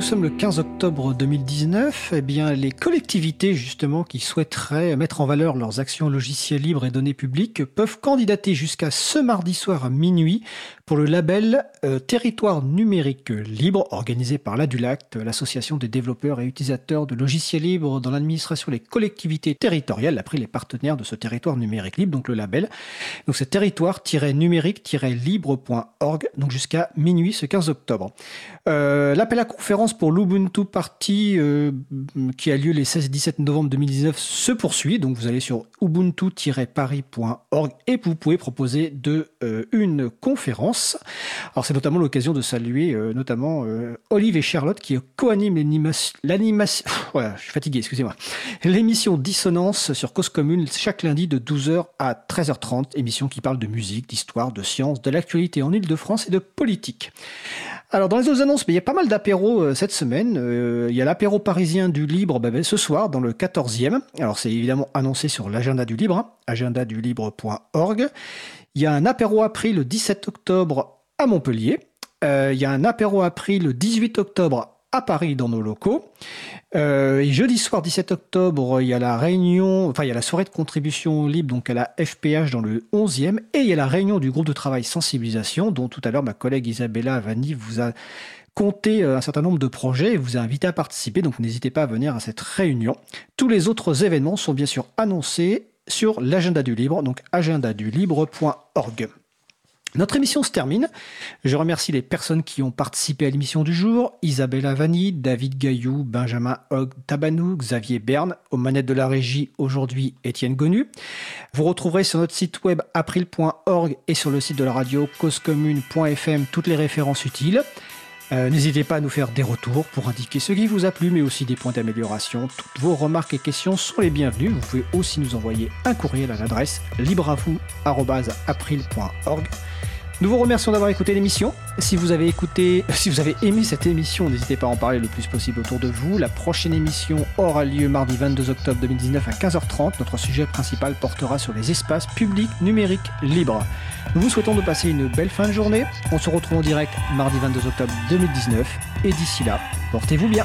Nous sommes le 15 octobre 2019. Eh bien, les collectivités, justement, qui souhaiteraient mettre en valeur leurs actions logiciels libres et données publiques peuvent candidater jusqu'à ce mardi soir à minuit pour le label euh, Territoire numérique libre, organisé par l'ADULACT, l'association des développeurs et utilisateurs de logiciels libres dans l'administration des collectivités territoriales, a pris les partenaires de ce territoire numérique libre, donc le label. Donc c'est territoire-numérique-libre.org, donc jusqu'à minuit ce 15 octobre. Euh, L'appel à conférence pour l'Ubuntu Party euh, qui a lieu les 16 et 17 novembre 2019 se poursuit. Donc vous allez sur ubuntu-paris.org et vous pouvez proposer de euh, une conférence. Alors c'est notamment l'occasion de saluer euh, notamment Olive et Charlotte qui co-animent l'animation. Voilà, je suis fatigué, excusez-moi. L'émission Dissonance sur Cause Commune chaque lundi de 12h à 13h30. Émission qui parle de musique, d'histoire, de science, de l'actualité en Ile-de-France et de politique. Alors dans les autres annonces, il y a pas mal d'apéros euh, cette semaine. Euh, il y a l'apéro parisien du libre bah, bah, ce soir dans le 14e. Alors c'est évidemment annoncé sur l'agenda du libre, hein, agendadulibre.org. Il y a un apéro appris le 17 octobre à Montpellier. Euh, il y a un apéro appris le 18 octobre à Paris dans nos locaux. Euh, jeudi soir 17 octobre, il y a la réunion, enfin il y a la soirée de contribution libre donc à la FPH dans le 11e et il y a la réunion du groupe de travail sensibilisation dont tout à l'heure ma collègue Isabella Vanni vous a compté euh, un certain nombre de projets et vous a invité à participer donc n'hésitez pas à venir à cette réunion. Tous les autres événements sont bien sûr annoncés sur l'agenda du libre donc agendadulibre.org. Notre émission se termine. Je remercie les personnes qui ont participé à l'émission du jour. Isabelle Vanni, David Gaillou, Benjamin Hogg Tabanou, Xavier Berne, aux manettes de la régie aujourd'hui Étienne Gonu. Vous retrouverez sur notre site web april.org et sur le site de la radio causecommune.fm toutes les références utiles. Euh, N'hésitez pas à nous faire des retours pour indiquer ce qui vous a plu, mais aussi des points d'amélioration. Toutes vos remarques et questions sont les bienvenues. Vous pouvez aussi nous envoyer un courriel à l'adresse libreavou.april.org. Nous vous remercions d'avoir écouté l'émission. Si vous avez écouté, si vous avez aimé cette émission, n'hésitez pas à en parler le plus possible autour de vous. La prochaine émission aura lieu mardi 22 octobre 2019 à 15h30. Notre sujet principal portera sur les espaces publics numériques libres. Nous vous souhaitons de passer une belle fin de journée. On se retrouve en direct mardi 22 octobre 2019. Et d'ici là, portez-vous bien.